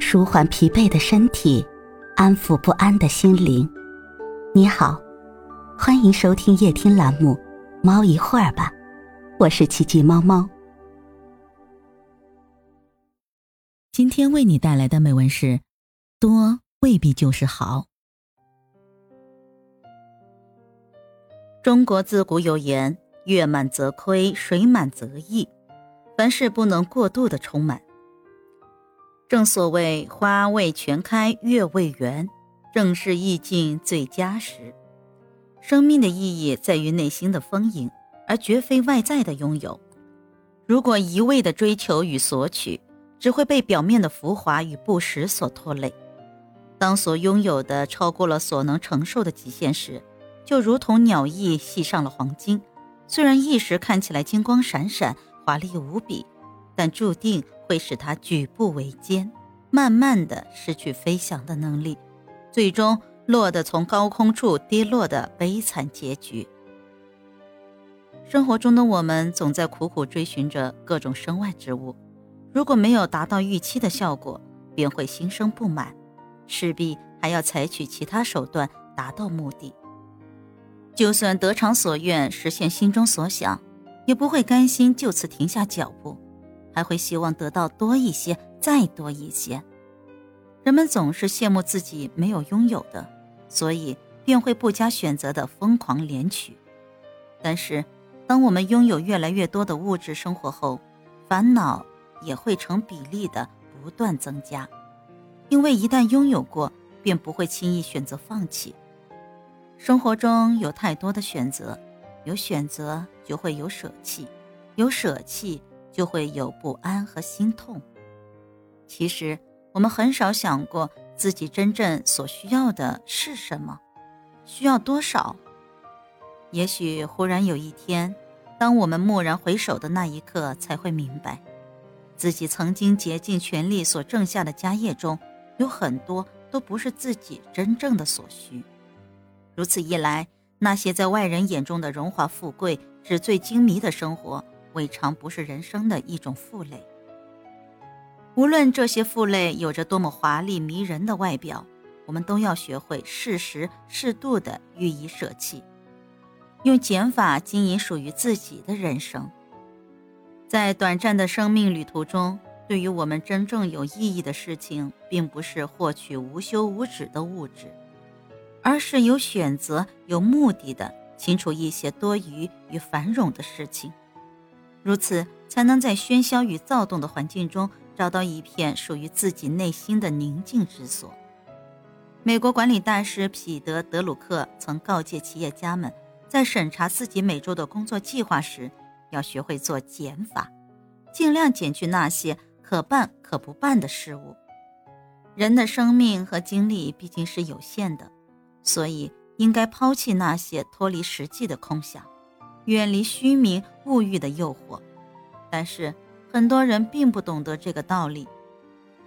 舒缓疲惫的身体，安抚不安的心灵。你好，欢迎收听夜听栏目《猫一会儿吧》，我是奇迹猫猫。今天为你带来的美文是：多未必就是好。中国自古有言：“月满则亏，水满则溢。”凡事不能过度的充满。正所谓“花未全开，月未圆”，正是意境最佳时。生命的意义在于内心的丰盈，而绝非外在的拥有。如果一味的追求与索取，只会被表面的浮华与不实所拖累。当所拥有的超过了所能承受的极限时，就如同鸟翼系上了黄金，虽然一时看起来金光闪闪、华丽无比，但注定会使它举步维艰，慢慢的失去飞翔的能力，最终落得从高空处跌落的悲惨结局。生活中的我们总在苦苦追寻着各种身外之物，如果没有达到预期的效果，便会心生不满，势必还要采取其他手段达到目的。就算得偿所愿，实现心中所想，也不会甘心就此停下脚步，还会希望得到多一些，再多一些。人们总是羡慕自己没有拥有的，所以便会不加选择的疯狂连取。但是，当我们拥有越来越多的物质生活后，烦恼也会成比例的不断增加，因为一旦拥有过，便不会轻易选择放弃。生活中有太多的选择，有选择就会有舍弃，有舍弃就会有不安和心痛。其实我们很少想过自己真正所需要的是什么，需要多少。也许忽然有一天，当我们蓦然回首的那一刻，才会明白，自己曾经竭尽全力所挣下的家业中，有很多都不是自己真正的所需。如此一来，那些在外人眼中的荣华富贵、纸醉金迷的生活，未尝不是人生的一种负累。无论这些负累有着多么华丽迷人的外表，我们都要学会适时适度的予以舍弃，用减法经营属于自己的人生。在短暂的生命旅途中，对于我们真正有意义的事情，并不是获取无休无止的物质。而是有选择、有目的的清除一些多余与繁冗的事情，如此才能在喧嚣与躁动的环境中找到一片属于自己内心的宁静之所。美国管理大师彼得·德鲁克曾告诫企业家们，在审查自己每周的工作计划时，要学会做减法，尽量减去那些可办可不办的事物。人的生命和精力毕竟是有限的。所以，应该抛弃那些脱离实际的空想，远离虚名物欲的诱惑。但是，很多人并不懂得这个道理。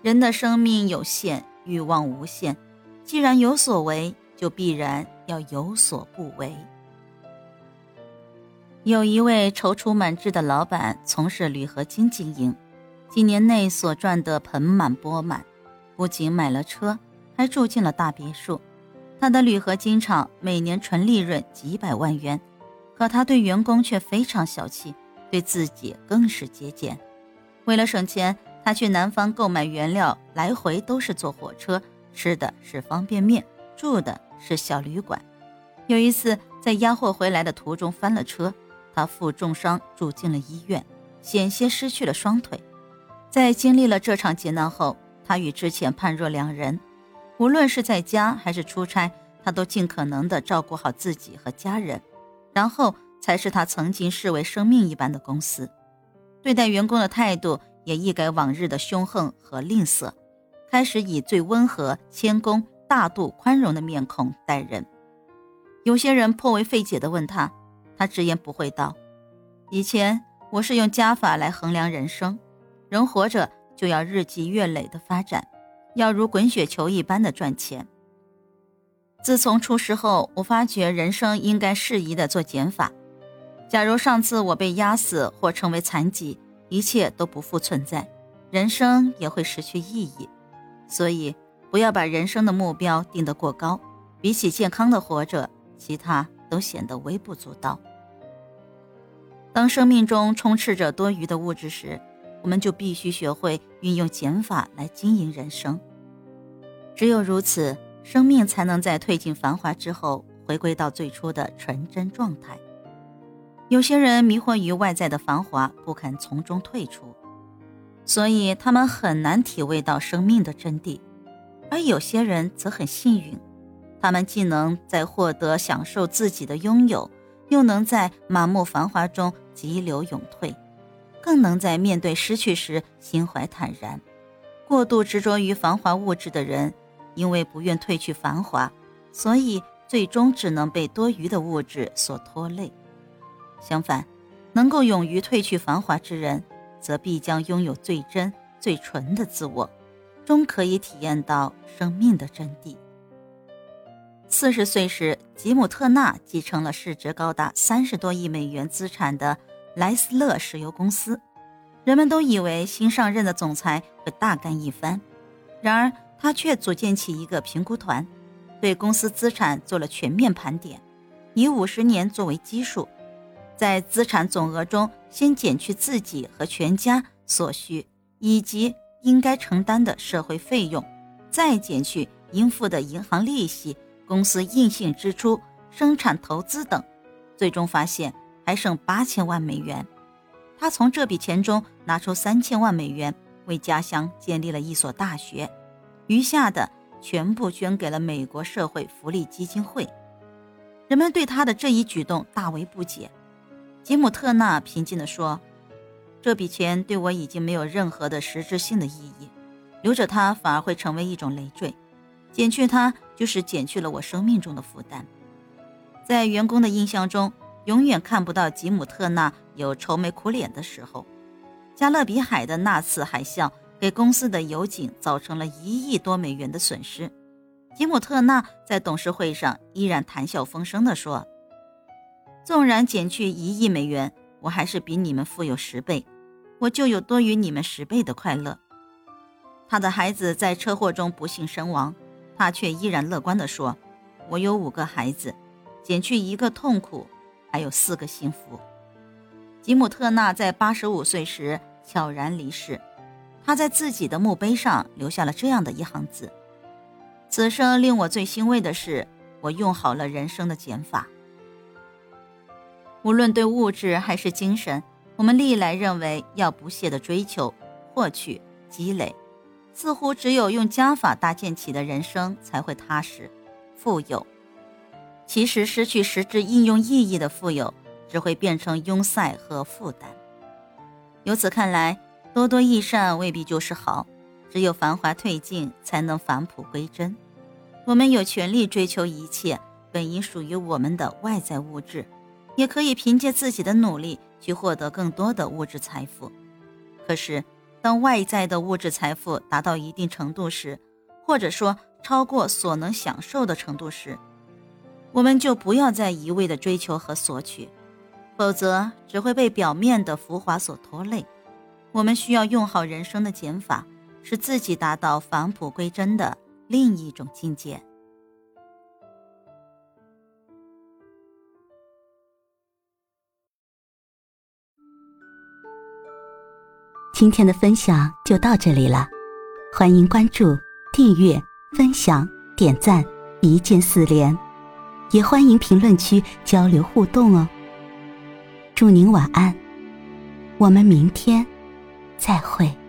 人的生命有限，欲望无限。既然有所为，就必然要有所不为。有一位踌躇满志的老板，从事铝合金经营，几年内所赚得盆满钵满，不仅买了车，还住进了大别墅。他的铝合金厂每年纯利润几百万元，可他对员工却非常小气，对自己更是节俭。为了省钱，他去南方购买原料，来回都是坐火车，吃的是方便面，住的是小旅馆。有一次在押货回来的途中翻了车，他负重伤住进了医院，险些失去了双腿。在经历了这场劫难后，他与之前判若两人。无论是在家还是出差，他都尽可能的照顾好自己和家人，然后才是他曾经视为生命一般的公司。对待员工的态度也一改往日的凶横和吝啬，开始以最温和、谦恭、大度、宽容的面孔待人。有些人颇为费解的问他，他直言不讳道：“以前我是用加法来衡量人生，人活着就要日积月累的发展。”要如滚雪球一般的赚钱。自从出事后，我发觉人生应该适宜的做减法。假如上次我被压死或成为残疾，一切都不复存在，人生也会失去意义。所以，不要把人生的目标定得过高，比起健康的活着，其他都显得微不足道。当生命中充斥着多余的物质时，我们就必须学会运用减法来经营人生。只有如此，生命才能在褪尽繁华之后，回归到最初的纯真状态。有些人迷惑于外在的繁华，不肯从中退出，所以他们很难体味到生命的真谛；而有些人则很幸运，他们既能在获得享受自己的拥有，又能在满目繁华中急流勇退，更能在面对失去时心怀坦然。过度执着于繁华物质的人，因为不愿褪去繁华，所以最终只能被多余的物质所拖累。相反，能够勇于褪去繁华之人，则必将拥有最真、最纯的自我，终可以体验到生命的真谛。四十岁时，吉姆特纳继承了市值高达三十多亿美元资产的莱斯勒石油公司。人们都以为新上任的总裁会大干一番，然而他却组建起一个评估团，对公司资产做了全面盘点，以五十年作为基数。在资产总额中，先减去自己和全家所需以及应该承担的社会费用，再减去应付的银行利息、公司硬性支出、生产投资等，最终发现还剩八千万美元。他从这笔钱中拿出三千万美元，为家乡建立了一所大学，余下的全部捐给了美国社会福利基金会。人们对他的这一举动大为不解。吉姆特纳平静地说：“这笔钱对我已经没有任何的实质性的意义，留着它反而会成为一种累赘，减去它就是减去了我生命中的负担。在员工的印象中，永远看不到吉姆特纳有愁眉苦脸的时候。加勒比海的那次海啸给公司的油井造成了一亿多美元的损失，吉姆特纳在董事会上依然谈笑风生地说。”纵然减去一亿美元，我还是比你们富有十倍，我就有多于你们十倍的快乐。他的孩子在车祸中不幸身亡，他却依然乐观地说：“我有五个孩子，减去一个痛苦，还有四个幸福。”吉姆特纳在八十五岁时悄然离世，他在自己的墓碑上留下了这样的一行字：“此生令我最欣慰的是，我用好了人生的减法。”无论对物质还是精神，我们历来认为要不懈的追求、获取、积累，似乎只有用加法搭建起的人生才会踏实、富有。其实，失去实质应用意义的富有，只会变成庸塞和负担。由此看来，多多益善未必就是好，只有繁华褪尽，才能返璞归真。我们有权利追求一切本应属于我们的外在物质。也可以凭借自己的努力去获得更多的物质财富。可是，当外在的物质财富达到一定程度时，或者说超过所能享受的程度时，我们就不要再一味的追求和索取，否则只会被表面的浮华所拖累。我们需要用好人生的减法，使自己达到返璞归真的另一种境界。今天的分享就到这里了，欢迎关注、订阅、分享、点赞，一键四连，也欢迎评论区交流互动哦。祝您晚安，我们明天再会。